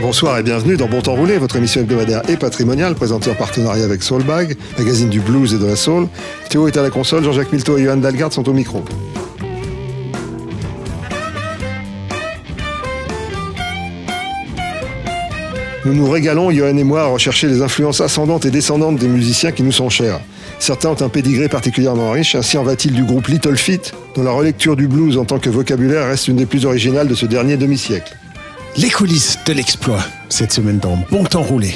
Bonsoir et bienvenue dans Bon Temps Roulé, votre émission hebdomadaire et patrimoniale présentée en partenariat avec Soulbag, magazine du blues et de la soul. Théo est à la console, Jean-Jacques Milto et Johan Dalgard sont au micro. Nous nous régalons, Johan et moi, à rechercher les influences ascendantes et descendantes des musiciens qui nous sont chers. Certains ont un pédigré particulièrement riche, ainsi en va-t-il du groupe Little Feat, dont la relecture du blues en tant que vocabulaire reste une des plus originales de ce dernier demi-siècle. Les coulisses de l'exploit, cette semaine dans Bon Temps Roulé.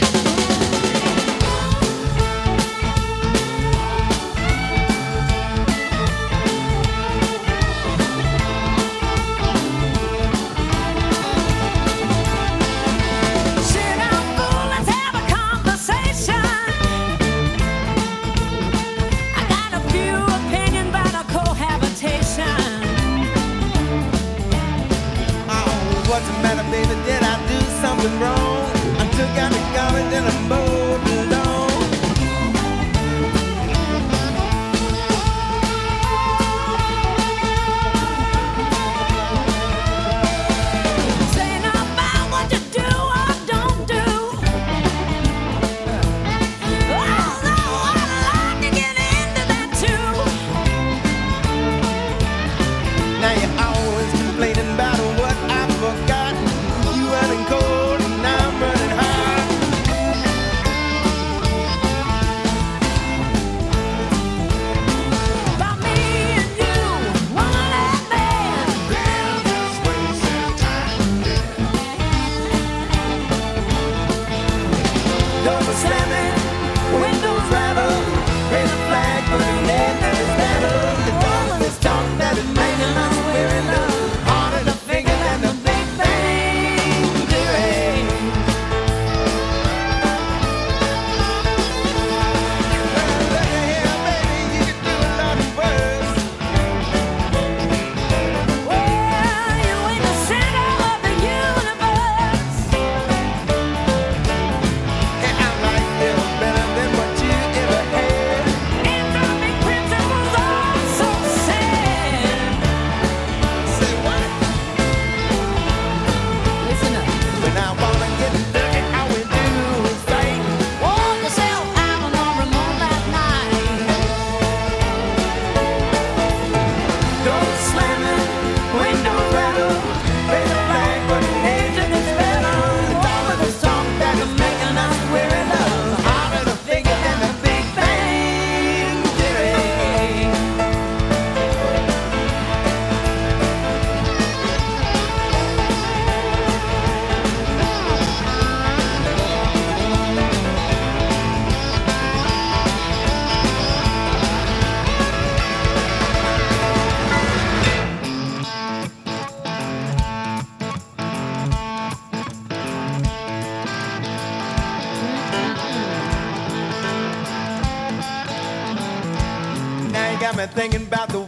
thinking about the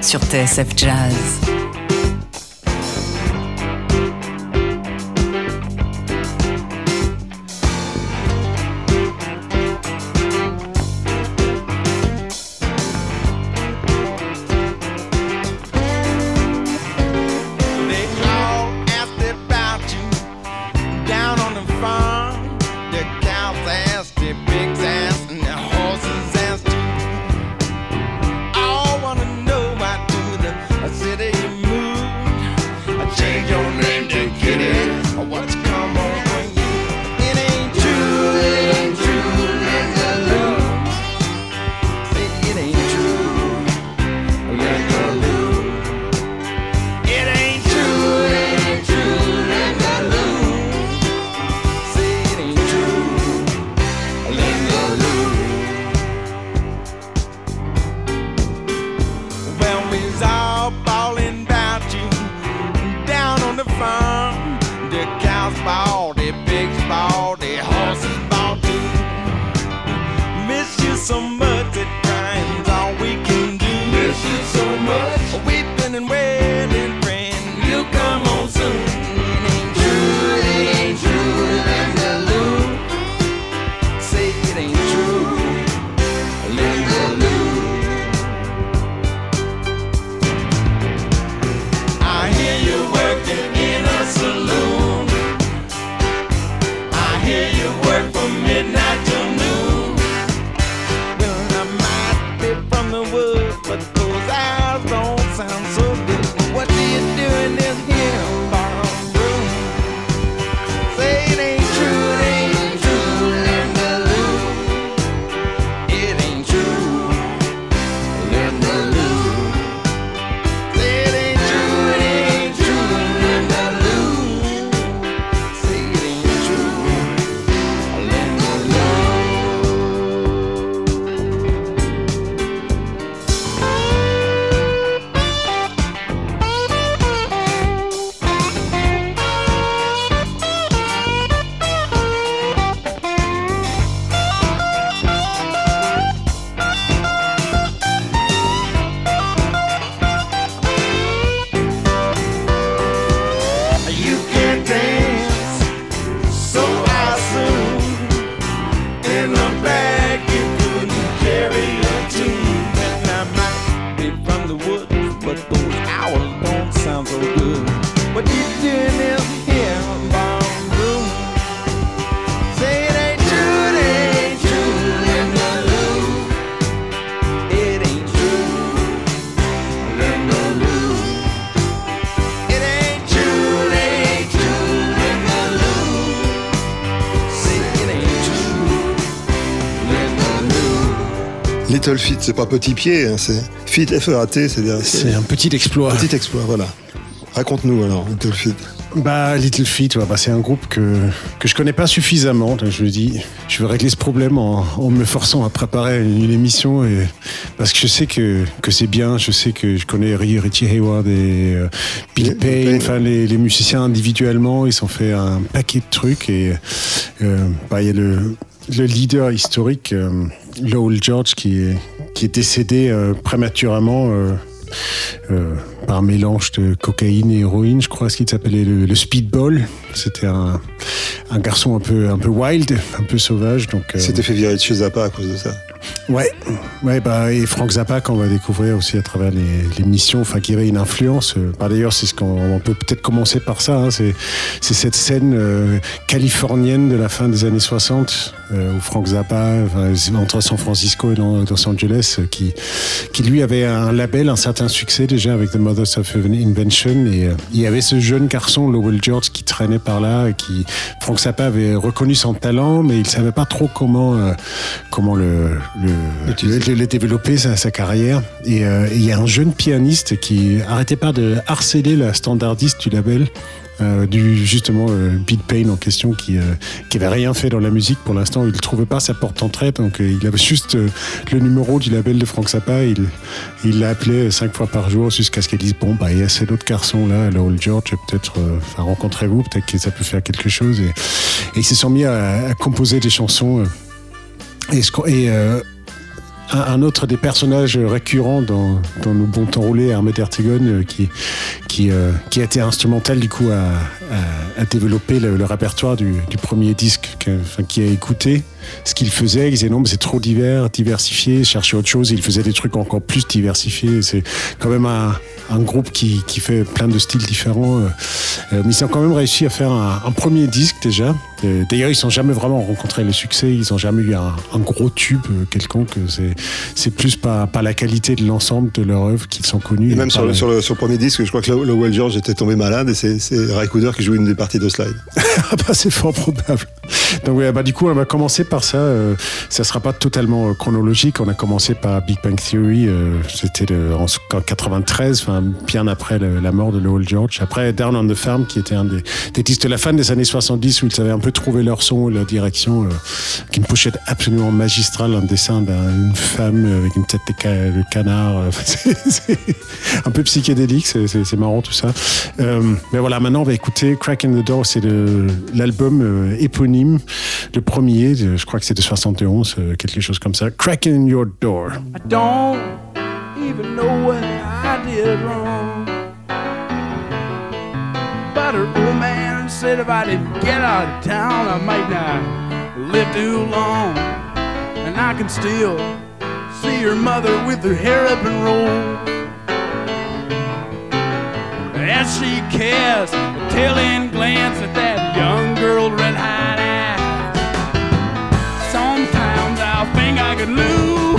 sur TSF Jazz. Little Feet, c'est pas petit pied, hein, c'est Feet F-E-A-T, c'est-à-dire C'est un petit exploit. petit exploit, voilà. Raconte-nous alors, Little Feet. Bah, Little ouais, bah, c'est un groupe que, que je connais pas suffisamment. Donc je me dis, je vais régler ce problème en, en me forçant à préparer une, une émission. Et, parce que je sais que, que c'est bien, je sais que je connais Ri- Richie Hayward et euh, Bill Payne. enfin les, les musiciens individuellement, ils ont fait un paquet de trucs. Et euh, bah, il y a le, le leader historique, euh, Lowell George, qui est, qui est décédé euh, prématurément. euh, euh, par mélange de cocaïne et héroïne, je crois, ce qu'il s'appelait le, speedball. C'était un, garçon un peu, un peu wild, un peu sauvage. Donc, euh, C'était fait virer de chez Zappa à cause de ça. Ouais, ouais bah, et Frank Zappa, qu'on va découvrir aussi à travers les, les missions, enfin, qui avait une influence. euh, bah, D'ailleurs, c'est ce qu'on on peut peut-être commencer par ça. hein, c'est, cette scène euh, californienne de la fin des années 60, euh, où Frank Zappa, entre San Francisco et Lo- Los Angeles, euh, qui, qui lui avait un label, un certain succès déjà avec The Mothers of Invention. Et euh, il y avait ce jeune garçon, Lowell George, qui traînait par là, et qui Frank Zappa avait reconnu son talent, mais il savait pas trop comment euh, comment le, le, le- le développer sa, sa carrière. Et euh, et il y a un jeune pianiste qui arrêtait pas de harceler la standardiste du label. euh, du justement euh, Bill Payne en question qui euh, qui avait rien fait dans la musique pour l'instant il trouvait pas sa porte d'entrée donc euh, il avait juste euh, le numéro du label de Frank Zappa il il l'a appelé cinq fois par jour jusqu'à ce qu'elle dise bon bah il y a cet autre garçon là Lowell George peut-être enfin rencontrez-vous peut-être que ça peut faire quelque chose et, et ils se sont mis à, à composer des chansons euh, et, euh, un, autre des personnages récurrents dans, nos bons temps roulés, Ahmed Ertegun, euh, euh, qui a été instrumental du coup à, développer le, répertoire du, premier disque, qui a écouté ce qu'il faisait. Il disait non, mais c'est trop divers, diversifié, chercher autre chose. Il faisait des trucs encore plus diversifiés. C'est quand même un, un groupe qui, qui fait plein de styles différents. euh, euh, mais ils ont quand même réussi à faire un, un premier disque déjà. D'ailleurs, ils n'ont jamais vraiment rencontré le succès. Ils n'ont jamais eu un, un gros tube euh, quelconque. C'est plus pas, pas la qualité de l'ensemble de leur œuvre qu'ils sont connus. Et même sur le, la- sur, le, sur le premier disque, je crois que Lowell George était tombé malade et c'est- Ray Cooder qui joue une des parties de Slide. Ah bah, c'est fort probable. Donc ouais, bah du coup on va commencer par ça. Euh, ça sera pas totalement euh, chronologique. On a commencé par Big Bang Theory. euh, C'était en, en 93, enfin bien après la mort de Lowell George. Après Down on the Farm, qui était un des, des de la fin des années 70 où ils avaient un peu trouvé leur son leur direction, euh, qui une pochette absolument magistrale, un dessin d'une femme avec une tête de, ca- de canard. c'est un peu psychédélique. C'est marrant tout ça. Mais voilà, maintenant on va écouter Crack in the Door. C'est l'album éponyme, le premier. de- je crois que c'est de 71, euh, quelque chose comme ça. Crack in your door. I don't even know what I did wrong. But her old man said if I didn't get out of town, I might not live too long. And I can still see her mother with her hair up and rolled. As she casts a telling glance at that young girl could lose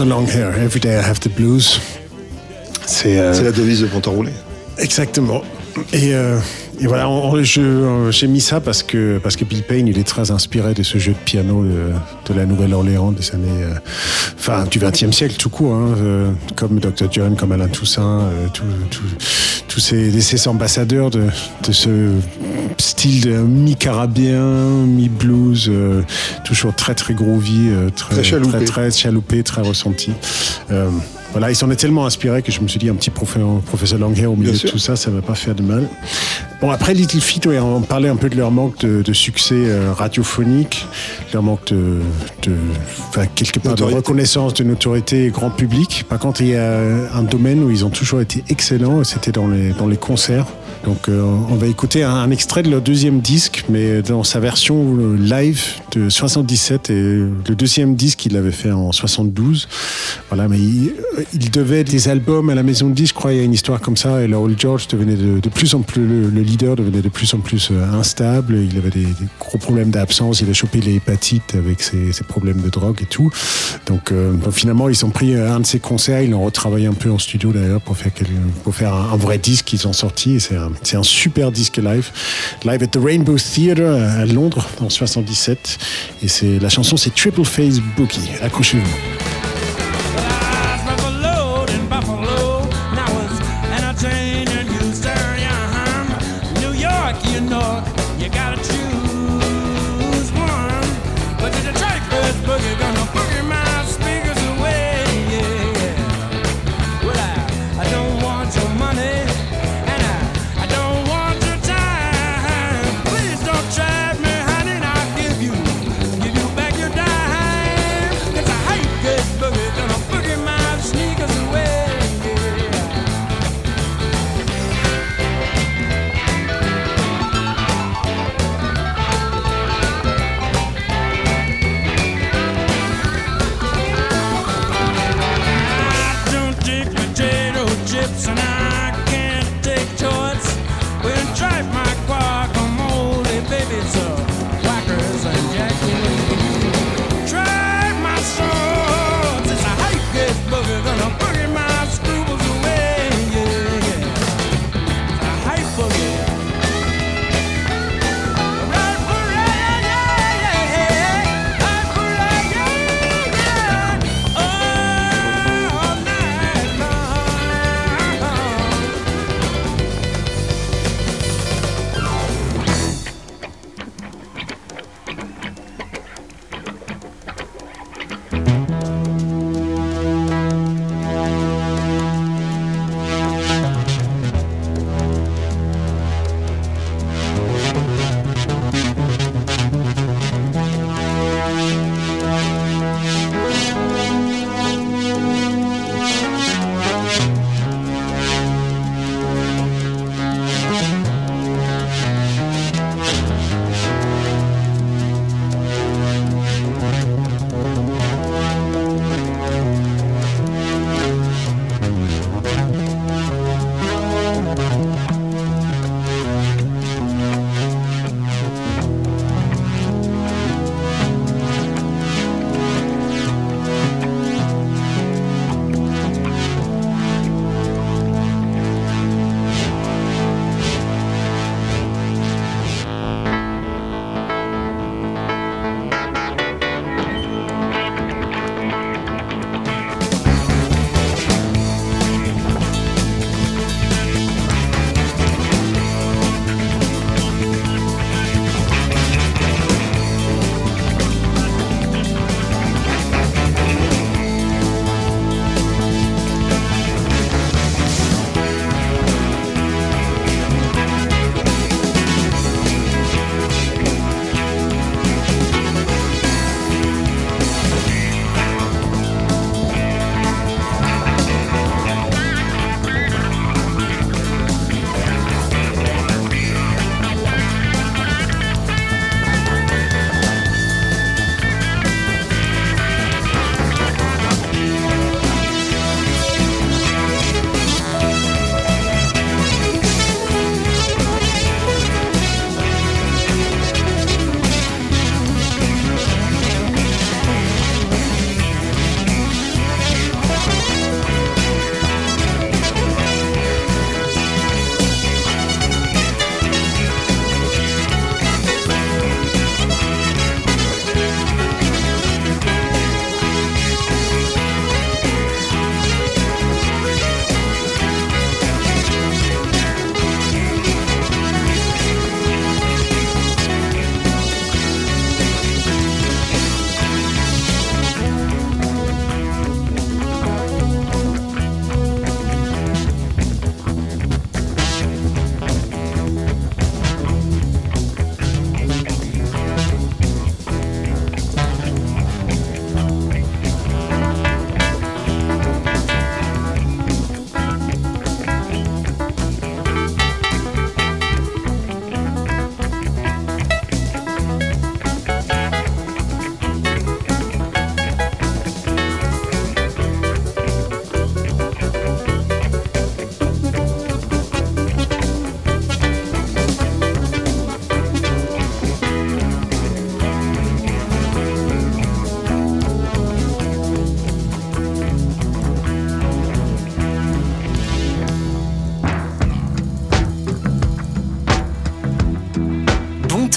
Professor Longhair, Every Day I Have the Blues. C'est euh, la devise de Roulé. Exactement. Et, euh, et voilà, euh, j'ai mis ça parce que, parce que Bill Payne, il est très inspiré de ce jeu de piano de, de la Nouvelle-Orléans des années, euh, enfin, du XXe siècle tout court, hein, euh, comme Dr. John, comme Alain Toussaint, euh, tous ces, ces ambassadeurs de, de ce style de mi-carabien, mi-blues, euh, toujours très très groovy, euh, très, Très chaloupé. très, très chaloupé, très ressenti. Euh, voilà, il s'en est tellement inspiré que je me suis dit un petit professeur, Langhair au milieu Bien de sûr. tout ça, ça va pas faire de mal. Bon, après Little ouais, on parlait un peu de leur manque de, de succès euh, radiophonique, leur manque de, de quelque part de reconnaissance, de notoriété grand public. Par contre, il y a un domaine où ils ont toujours été excellents, c'était dans les, dans les concerts. Donc, euh, on va écouter un, extrait de leur deuxième disque, mais dans sa version euh, live de 77 et le deuxième disque, il l'avait fait en 72. Voilà, mais il, il devait des albums à la maison de disques, je crois, il y a une histoire comme ça, et Lowell George devenait de, plus en plus, le, le leader devenait de plus en plus euh, instable, il avait des, gros problèmes d'absence, il a chopé les hépatites avec ses, problèmes de drogue et tout. Donc, euh, finalement, ils ont pris euh, un de ses concerts, ils l'ont retravaillé un peu en studio d'ailleurs pour faire, un, vrai disque qu'ils ont sorti, c'est un super disque live. Live at the Rainbow Theatre à Londres en 77, et c'est la chanson c'est Triple Phase Boogie, accrochez-vous.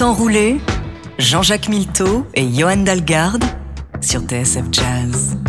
Enroulé, Jean-Jacques Milteau et Johan Dalgarde sur TSF Jazz.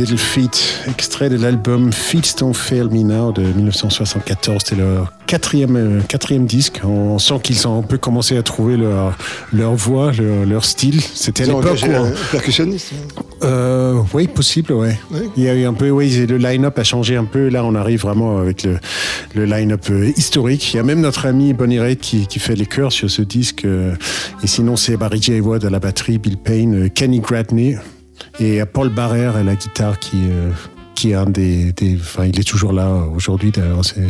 Little Feet, extrait de l'album Feet Don't Fail Me Now de 1974. C'était leur quatrième, euh, quatrième disque. On sent qu'ils ont un peu commencé à trouver leur, leur voix, leur, leur style. C'était à l'époque percussionniste. Euh, oui, possible, ouais. Oui. Il y a eu un peu, oui, le line-up a changé un peu. Là, on arrive vraiment avec le, le line-up euh, historique. Il y a même notre ami Bonnie Raitt qui, qui fait les chœurs sur ce disque. euh, et sinon, c'est Barry J. Watt à la batterie, Bill Payne, Kenny Gratney et Paul Barrère à la guitare qui, euh, qui est un des, des- enfin, il est toujours là aujourd'hui. D'ailleurs, c'est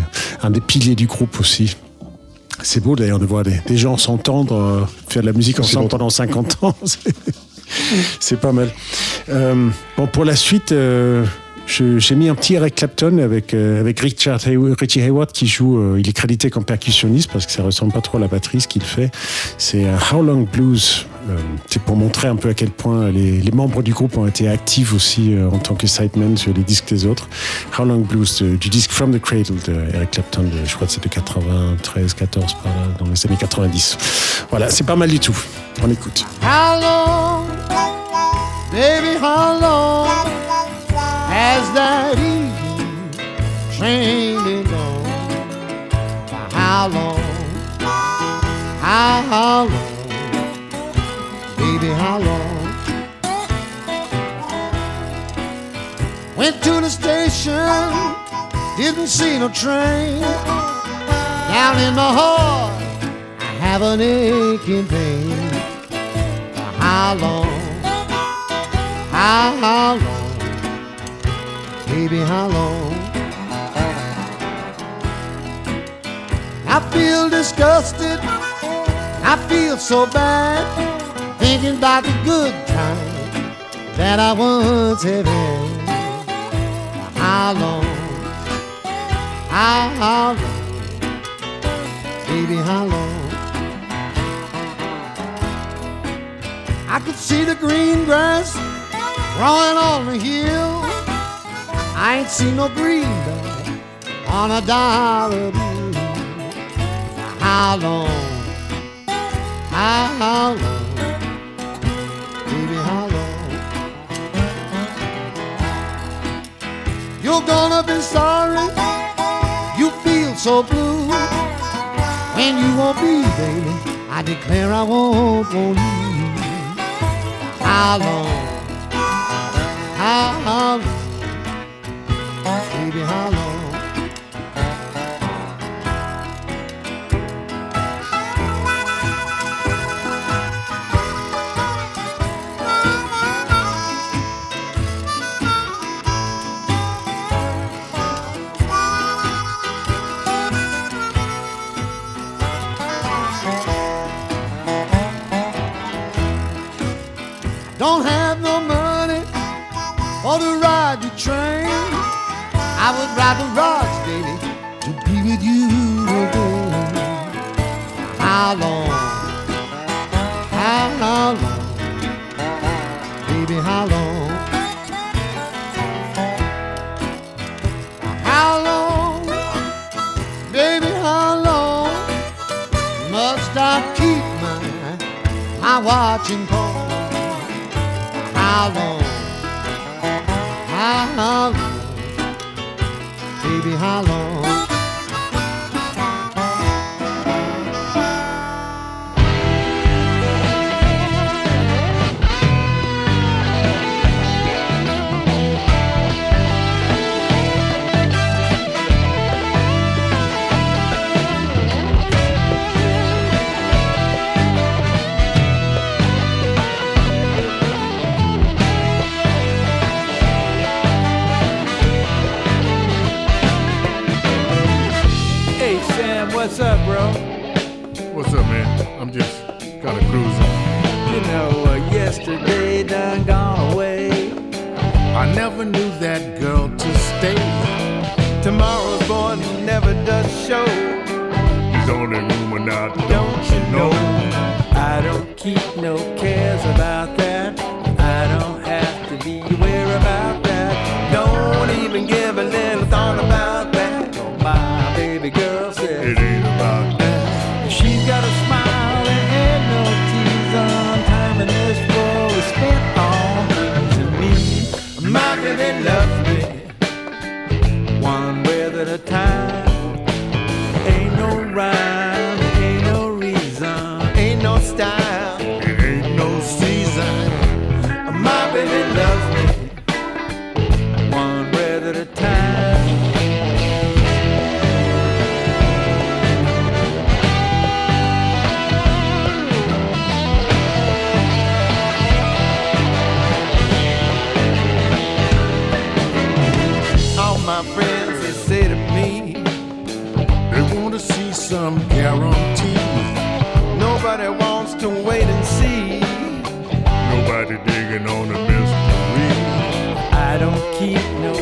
un des piliers du groupe aussi. C'est beau d'ailleurs de voir des, des gens s'entendre, euh, faire de la musique ensemble pendant 50 ans. C'est- pas mal. Euh, bon, pour la suite, euh, j'ai mis un petit Eric Clapton avec, euh, avec Richard Hay- Richie Hayward qui joue. il est crédité comme percussionniste parce que ça ressemble pas trop à la batterie ce qu'il fait. C'est How Long Blues. Euh, C'est pour montrer un peu à quel point les, membres du groupe ont été actifs aussi euh, en tant que sidemen sur les disques des autres. How Long Blues de- du disque From the Cradle de Eric Clapton, je crois que c'est de 93, 14 par là, dans les années 90. Voilà, c'est pas mal du tout. On écoute. How long, baby, how long has that? How long, how, long, how long? Went to the station, didn't see no train. Down in my heart, I have an aching pain. How long? How, how long? Baby, how long? I feel disgusted. I feel so bad thinking about the good time that I once had had. How long, how, how long, baby, how long? I could see the green grass growing on the hill. I ain't seen no green though on a dollar bill. How long, how, how long? You're gonna be sorry. You feel so blue. When you won't be, baby, I declare I won't want you. How long? How, how long? Baby, how long? need no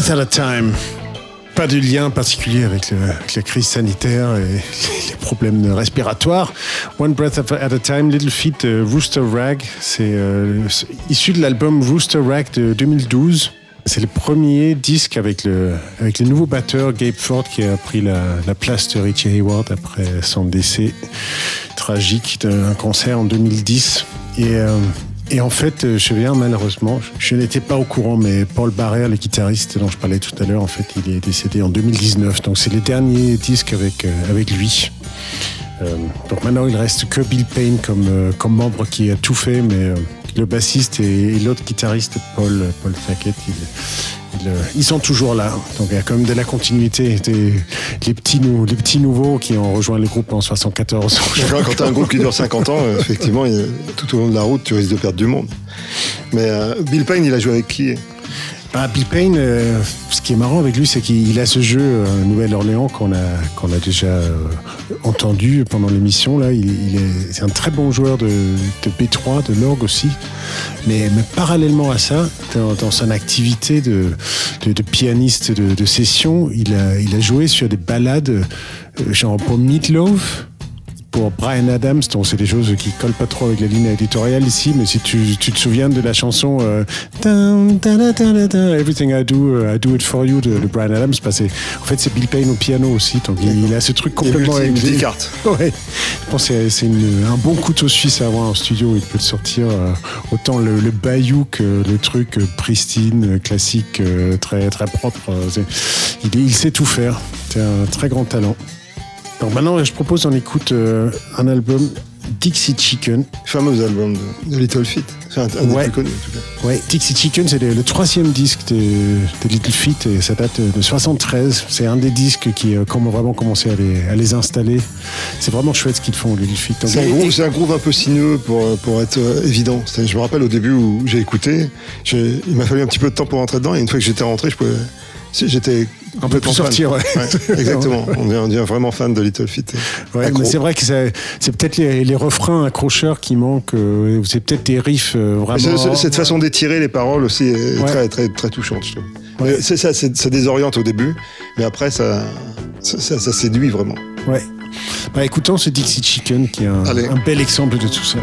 breath at a time. Pas de lien particulier avec, la crise sanitaire et les problèmes respiratoires. One breath at a time, Little Feat euh, Rooster Rag. C'est euh, c'est issu de l'album Rooster Rag de 2012. C'est le premier disque avec le, nouveau batteur Gabe Ford qui a pris la, la place de Richie Hayward après son décès tragique d'un cancer en 2010. Et, euh, et en fait, euh, viens malheureusement, je, n'étais pas au courant, mais Paul Barrère, le guitariste dont je parlais tout à l'heure, en fait, il est décédé en 2019. Donc c'est les derniers disques avec, euh, avec lui. Euh, donc maintenant, il reste que Bill Payne comme, euh, comme membre qui a tout fait, mais le bassiste et, l'autre guitariste, Paul, Paul euh, ils sont toujours là. Donc il y a quand même de la continuité. Des- les, petits nouveaux qui ont rejoint le groupe en 74. Quand, quand t'as un groupe qui dure 50 ans, euh, effectivement, tout au long de la route, tu risques de perdre du monde. Mais euh, Bill Payne, il a joué avec qui? Bah, Bill Payne, euh, ce qui est marrant avec lui, c'est qu'il a ce jeu euh, Nouvelle-Orléans qu'on a, qu'on a déjà euh, entendu pendant l'émission. Là, il, il est, c'est un très bon joueur de, de B3, de l'orgue aussi. Mais, parallèlement à ça, dans, dans son activité de, de, de pianiste de, session, il a, il joué sur des ballades euh, genre pour Meatloaf pour Brian Adams, donc c'est des choses qui collent pas trop avec la ligne éditoriale ici, mais si tu, tu te souviens de la chanson euh, Everything I Do, uh, I Do It For You de, de Brian Adams, bah, c'est- en fait c'est Bill Payne au piano aussi, donc il, il a ce truc complètement multi- avec- multicarte. Ouais, je pense que c'est- un bon couteau suisse à avoir en studio, il peut te sortir euh, autant le, le bayou que le truc euh, pristine, euh, classique, euh, très, très propre. euh, il, il sait tout faire, c'est un très grand talent. Donc maintenant, je propose qu'on écoute euh, un album Dixie Chicken. Fameux album de, de Little Feat. C'est un, un des Ouais. plus connus, en tout cas. Ouais, Dixie Chicken, c'est le, le troisième disque de, Little Feat et ça date de 73. C'est un des disques qui a comment vraiment commencé à les, à les installer. C'est vraiment chouette ce qu'ils font, Little Feat. C'est un, un groove un peu sinueux pour, pour être euh, évident. Je me rappelle au début où j'ai écouté, il m'a fallu un petit peu de temps pour rentrer dedans et une fois que j'étais rentré, je pouvais, j'étais On complètement sortir, ouais. exactement. On devient, on devient vraiment fan de Little Feat. Ouais, c'est vrai que c'est c'est peut-être les, les refrains accrocheurs qui manquent, euh, ou c'est peut-être des riffs euh, vraiment. c'est- c'est- cette façon d'étirer les paroles aussi est Ouais. très, très, très touchante, je trouve. Ouais. Mais C'est ça, c'est- ça désoriente au début, mais après, ça, ça, ça- ça séduit vraiment. Ouais. Bah écoutons ce Dixie Chicken qui est un, bel exemple de tout ça.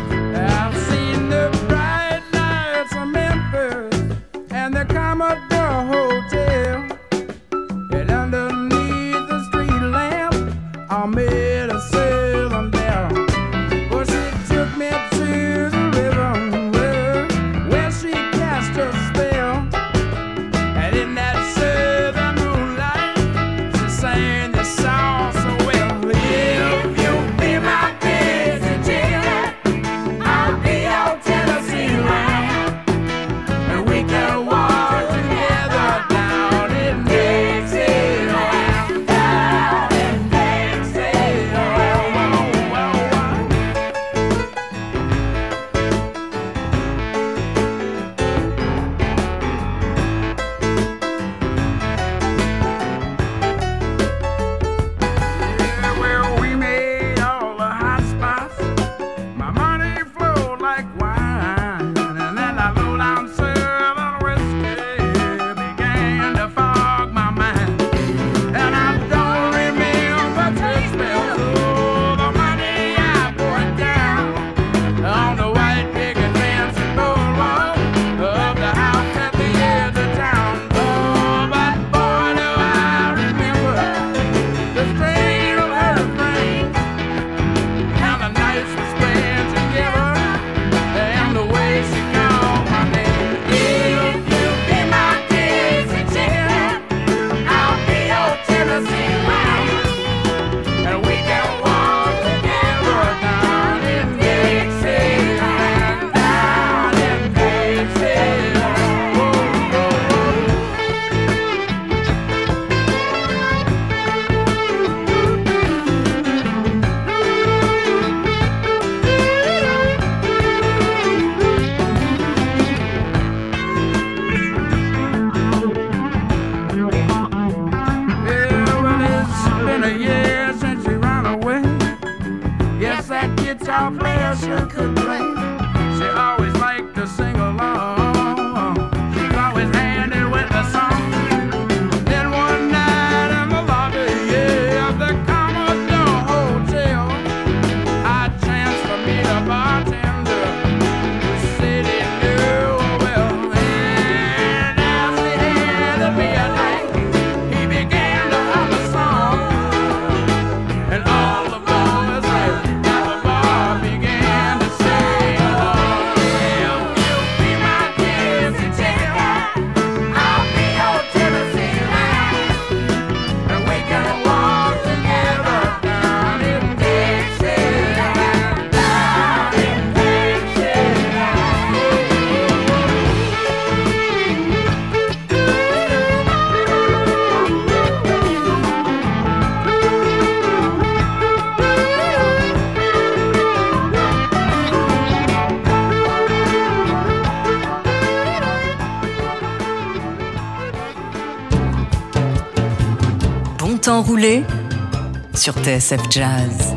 Sur TSF Jazz.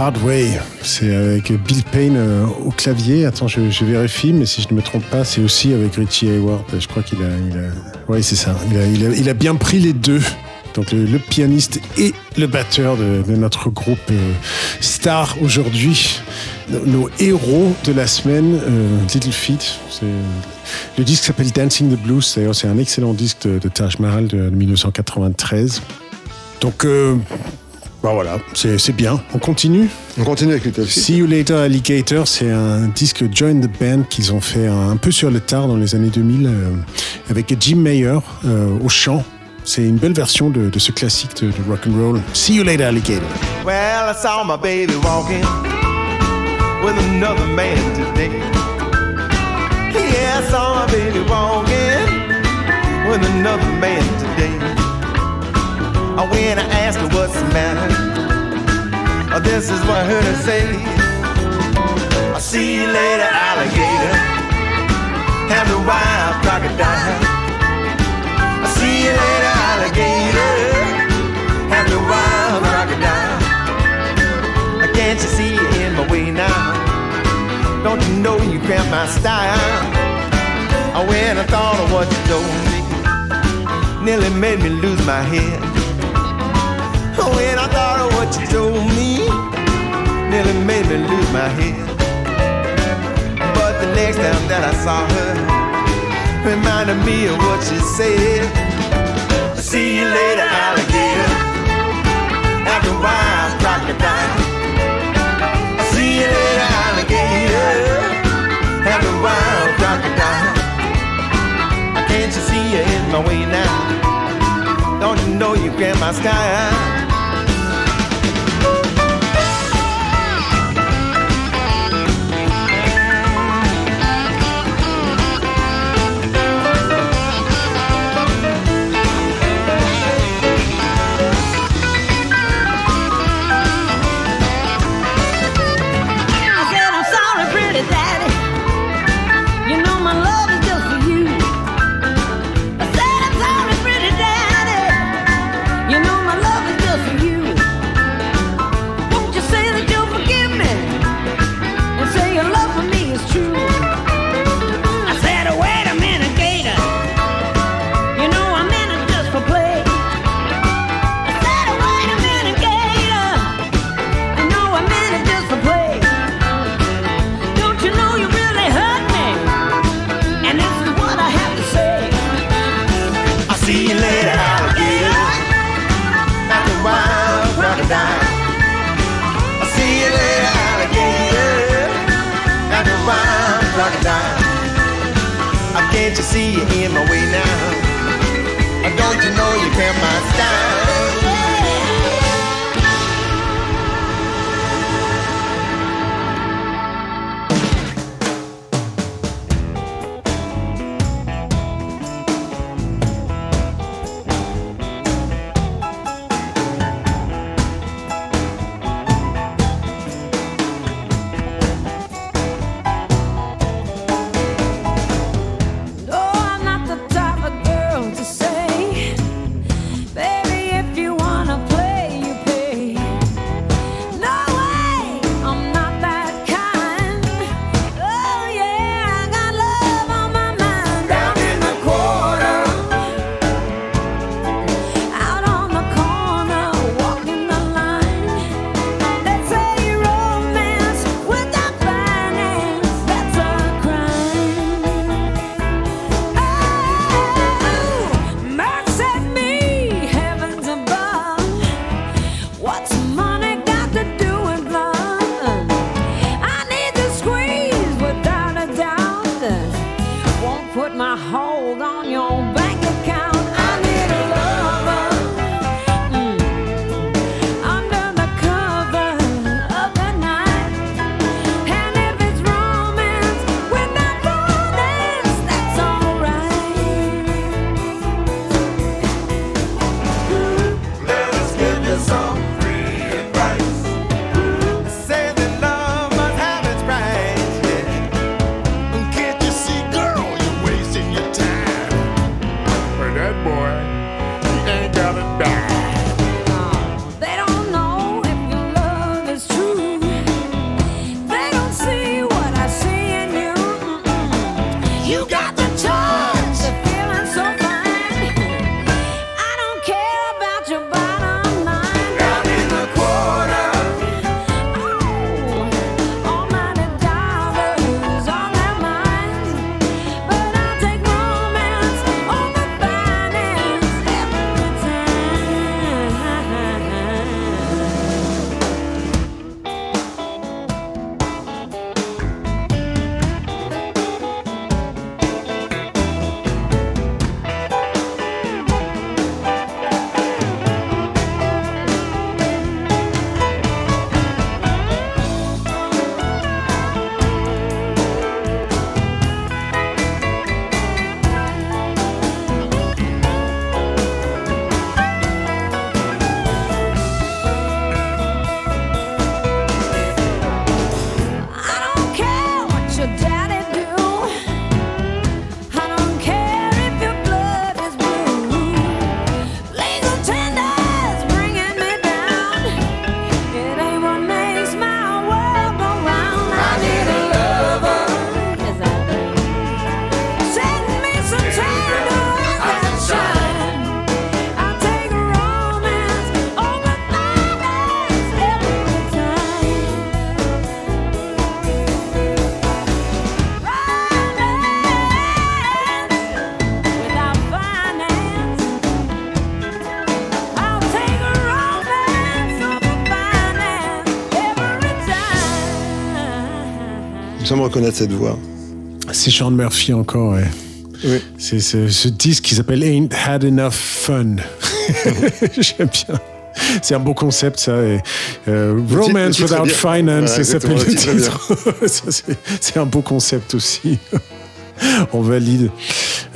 Hard Way, c'est avec Bill Payne euh, au clavier. Attends, je, vérifie, mais si je ne me trompe pas, c'est aussi avec Richie Hayward. Je crois qu'il a. Oui, c'est ça. Il a, bien pris les deux. Donc le, pianiste et le batteur de, notre groupe euh, star aujourd'hui. Nos, héros de la semaine, euh, Little Feat. C'est- Le disque s'appelle Dancing the Blues. D'ailleurs, c'est un excellent disque de, de Taj Mahal de, de 1993. Donc, bah voilà, c'est c'est bien. On continue On continue avec Little Feat. See You Later Alligator, c'est un disque Join the Band qu'ils ont fait un, un peu sur le tard dans les années 2000 euh, avec Jim Mayer euh, au chant. C'est une belle version de, de ce classique de, de rock and roll. See You Later Alligator. Well, I saw my baby walking with another man today. Yeah, I saw my baby walking with another man today. When I asked her what's the matter, oh, this is what I heard her say. I'll see you later, alligator. Have the wild crocodile. I'll see you later, alligator. Have the wild crocodile. I uh, can't you see you in my way now? Don't you know you cramp my style? Oh, when I thought of what you told me, nearly made me lose my head. When I thought of what you told me, nearly made me lose my head. But the next time that I saw her, reminded me of what she said. See you later, alligator. After a wild crocodile. See you later, alligator. Have a crocodile. Can't you see you in my way now? Don't you know you grab my sky? Me reconnaître cette voix. C'est Sean Murphy encore, ouais. Oui. C'est ce, ce disque qui s'appelle Ain't Had Enough Fun. J'aime bien. C'est un beau concept, ça. et, euh, Romance titre Without. Finance, Voilà, ça s'appelle le titre c'est- un beau concept aussi. On valide.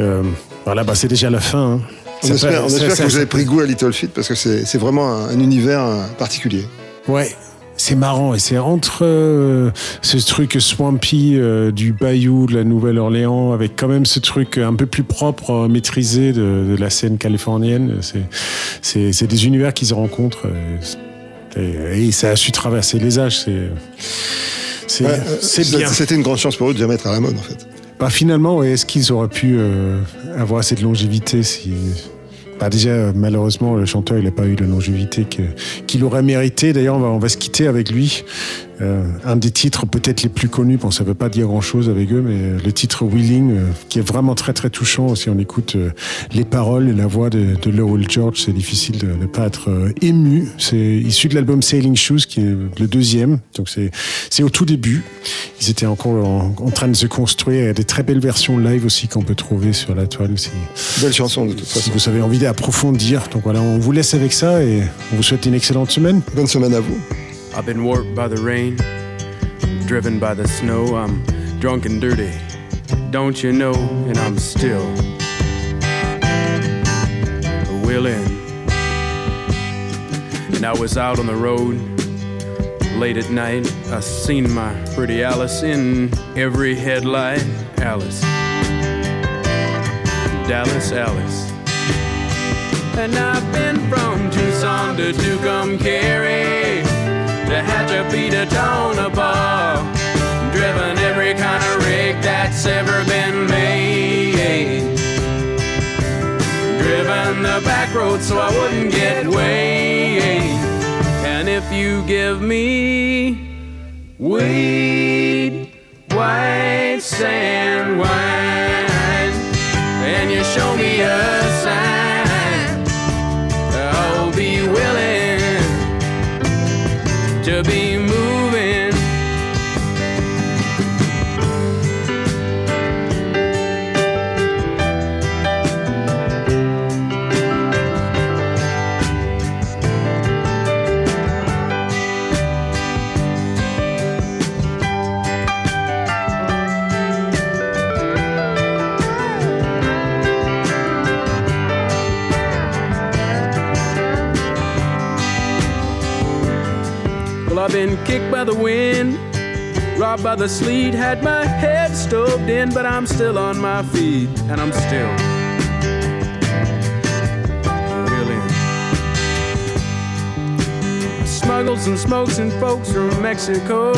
Euh, voilà, bah, c'est déjà la fin. hein. On espère, on que vous avez pris goût à Little Feat parce que c'est vraiment un, un univers euh, particulier. Ouais, c'est marrant et c'est entre euh, ce truc swampy euh, du Bayou de la Nouvelle-Orléans avec quand même ce truc un peu plus propre, euh, maîtrisé de, de la scène californienne. C'est- des univers qui se rencontrent et, et ça a su traverser les âges. C'est Ouais, bien. C'était une grande chance pour eux de jamais être à la mode en fait. Bah, finalement, est-ce qu'ils auraient pu avoir cette longévité si... Bah, déjà, euh, malheureusement, le chanteur, il n'a pas eu la longévité qu'il aurait mérité. D'ailleurs, on va, on va se quitter avec lui. Euh, un des titres peut-être les plus connus, bon ça veut pas dire grand-chose avec eux, mais le titre Willing, euh, qui est vraiment très très touchant. Si on écoute euh, les paroles et la voix de, de Lowell George, c'est difficile de ne pas être euh, ému. C'est issu de l'album Sailing Shoes, qui est le deuxième. Donc c'est au tout début. Ils étaient encore en, en train de se construire. Il y a des très belles versions live aussi qu'on peut trouver sur la toile. Si, Belle chanson de toute si façon. vous avez envie d'approfondir. Donc voilà, on vous laisse avec ça et on vous souhaite une excellente semaine. Bonne semaine à vous. I've been warped by the rain, driven by the snow. I'm drunk and dirty, don't you know? And I'm still willing. And I was out on the road late at night. I seen my pretty Alice in every headlight. Alice, Dallas, Alice. And I've been from Tucson to Tucumcari to Hatchapee to Tonopah. Driven every kind of rig that's ever been made. Driven the back road so I wouldn't get weighed. And if you give me weed, white sand wine, and you show me a sign, to be been kicked by the wind, robbed by the sleet, had my head stoved in, but I'm still on my feet, and I'm still willing. Smuggles and smokes and folks from Mexico,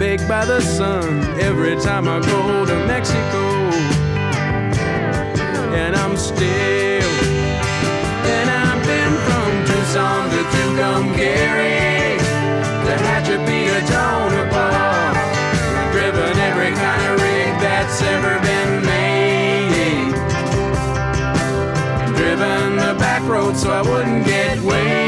baked by the sun every time I go to Mexico, and I'm still. And I've been from Tucson to Tucumcari to Hatchapee to Tonopah. Driven every kind of rig that's ever been made. Driven the back road so I wouldn't get weighed.